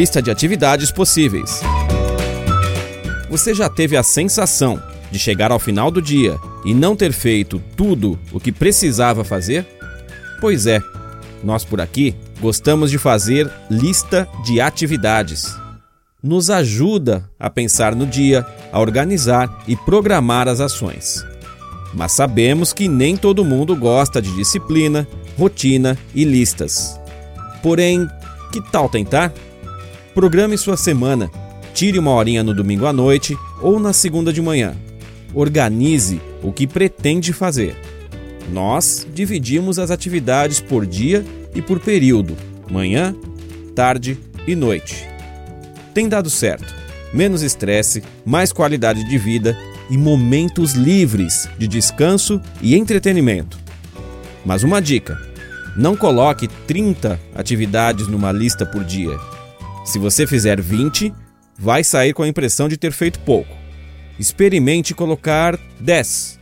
Lista de atividades possíveis. Você já teve a sensação de chegar ao final do dia e não ter feito tudo o que precisava fazer? Pois é, nós por aqui gostamos de fazer lista de atividades. Nos ajuda a pensar no dia, a organizar e programar as ações. Mas sabemos que nem todo mundo gosta de disciplina, rotina e listas. Porém, que tal tentar? Programe sua semana. Tire uma horinha no domingo à noite ou na segunda de manhã. Organize o que pretende fazer. Nós dividimos as atividades por dia e por período: manhã, tarde e noite. Tem dado certo. Menos estresse, mais qualidade de vida e momentos livres de descanso e entretenimento. Mas uma dica: não coloque 30 atividades numa lista por dia. Se você fizer 20, vai sair com a impressão de ter feito pouco. Experimente colocar 10.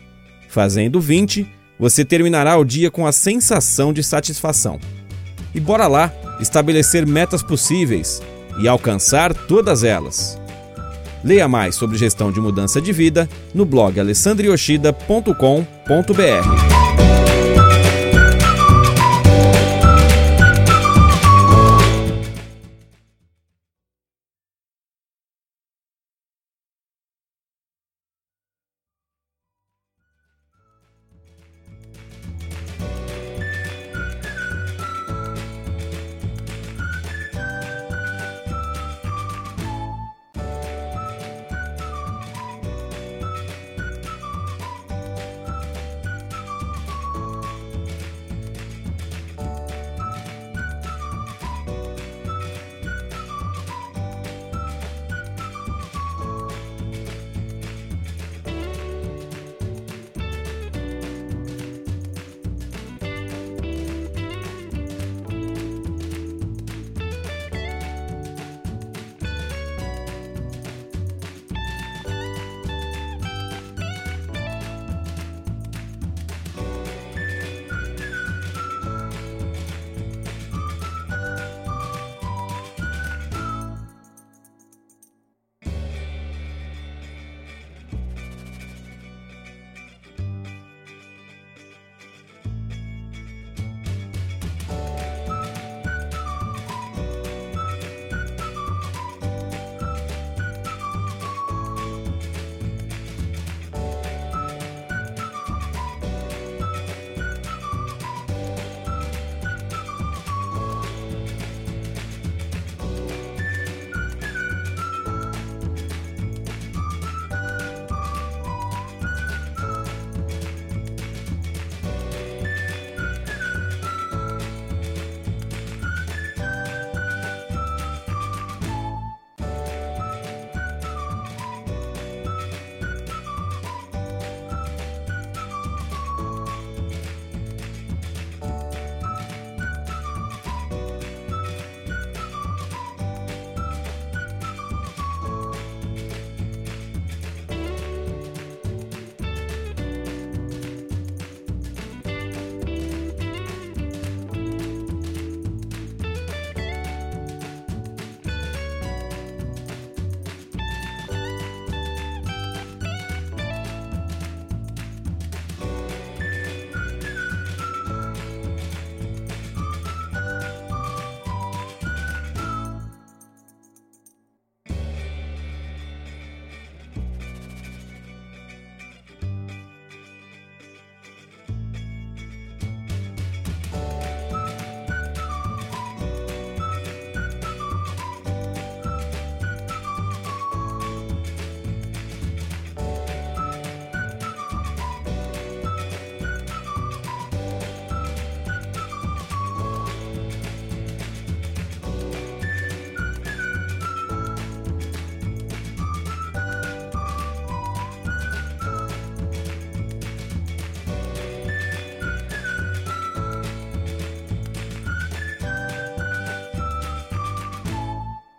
Fazendo 20, você terminará o dia com a sensação de satisfação. E bora lá estabelecer metas possíveis e alcançar todas elas. Leia mais sobre gestão de mudança de vida no blog alessandrioshida.com.br.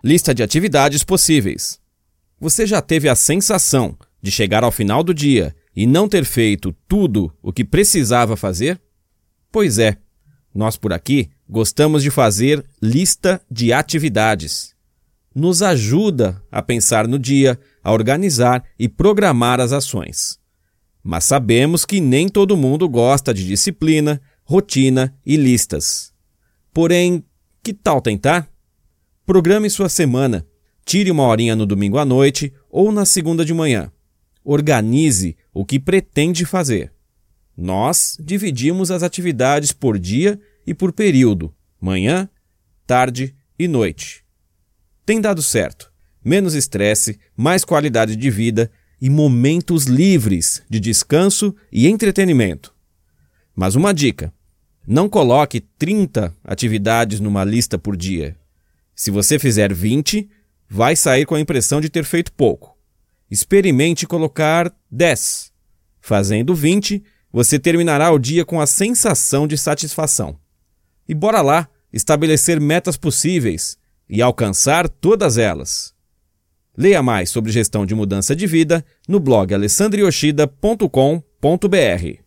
Lista de atividades possíveis. Você já teve a sensação de chegar ao final do dia e não ter feito tudo o que precisava fazer? Pois é, nós por aqui gostamos de fazer lista de atividades. nos ajuda a pensar no dia, a organizar e programar as ações. Mas sabemos que nem todo mundo gosta de disciplina, rotina e listas. Porém, que tal tentar? Programe sua semana. Tire uma horinha no domingo à noite ou na segunda de manhã. Organize o que pretende fazer. Nós dividimos as atividades por dia e por período, manhã, tarde e noite. Tem dado certo. Menos estresse, mais qualidade de vida e momentos livres de descanso e entretenimento. Mas uma dica: não coloque 30 atividades numa lista por dia. Se você fizer 20, vai sair com a impressão de ter feito pouco. Experimente colocar 10. Fazendo 20, você terminará o dia com a sensação de satisfação. E bora lá estabelecer metas possíveis e alcançar todas elas. Leia mais sobre gestão de mudança de vida no blog alessandrioshida.com.br.